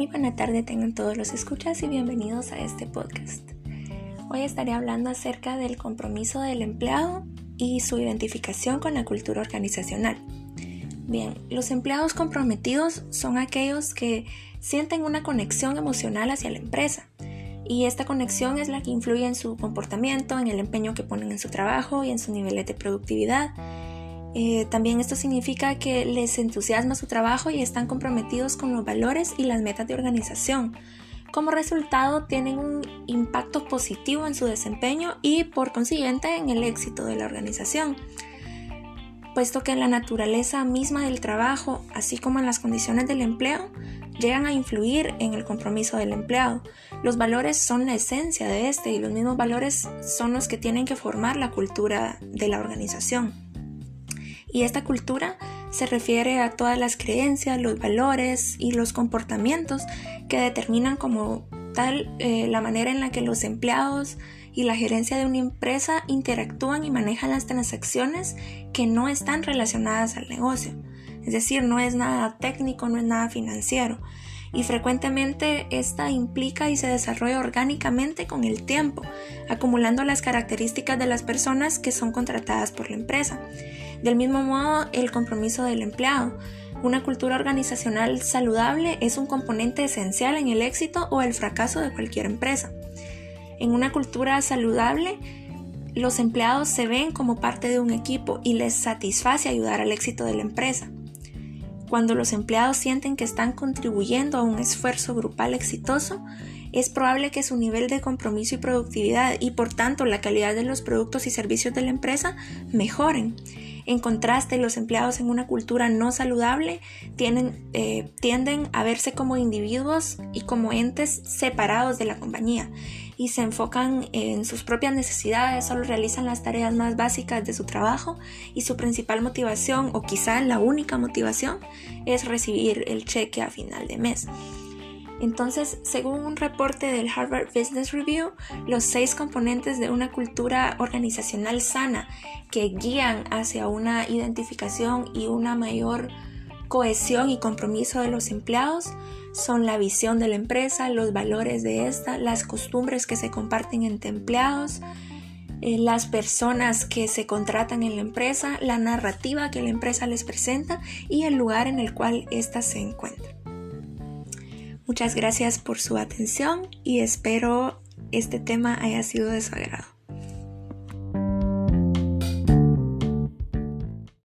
Muy buena tarde tengan todos los escuchas y bienvenidos a este podcast. Hoy estaré hablando acerca del compromiso del empleado y su identificación con la cultura organizacional. Bien, los empleados comprometidos son aquellos que sienten una conexión emocional hacia la empresa y esta conexión es la que influye en su comportamiento, en el empeño que ponen en su trabajo y en su nivel de productividad eh, también esto significa que les entusiasma su trabajo y están comprometidos con los valores y las metas de organización. Como resultado, tienen un impacto positivo en su desempeño y por consiguiente en el éxito de la organización, puesto que la naturaleza misma del trabajo, así como en las condiciones del empleo, llegan a influir en el compromiso del empleado. Los valores son la esencia de este y los mismos valores son los que tienen que formar la cultura de la organización. Y esta cultura se refiere a todas las creencias, los valores y los comportamientos que determinan como tal eh, la manera en la que los empleados y la gerencia de una empresa interactúan y manejan las transacciones que no están relacionadas al negocio. Es decir, no es nada técnico, no es nada financiero. Y frecuentemente esta implica y se desarrolla orgánicamente con el tiempo, acumulando las características de las personas que son contratadas por la empresa. Del mismo modo, el compromiso del empleado. Una cultura organizacional saludable es un componente esencial en el éxito o el fracaso de cualquier empresa. En una cultura saludable, los empleados se ven como parte de un equipo y les satisface ayudar al éxito de la empresa. Cuando los empleados sienten que están contribuyendo a un esfuerzo grupal exitoso, es probable que su nivel de compromiso y productividad y por tanto la calidad de los productos y servicios de la empresa mejoren. En contraste, los empleados en una cultura no saludable eh, tienden a verse como individuos y como entes separados de la compañía y se enfocan en sus propias necesidades, solo realizan las tareas más básicas de su trabajo y su principal motivación o quizá la única motivación es recibir el cheque a final de mes. Entonces, según un reporte del Harvard Business Review, los seis componentes de una cultura organizacional sana que guían hacia una identificación y una mayor cohesión y compromiso de los empleados son la visión de la empresa, los valores de esta, las costumbres que se comparten entre empleados, eh, las personas que se contratan en la empresa, la narrativa que la empresa les presenta y el lugar en el cual ésta se encuentra. Muchas gracias por su atención y espero este tema haya sido de su agrado.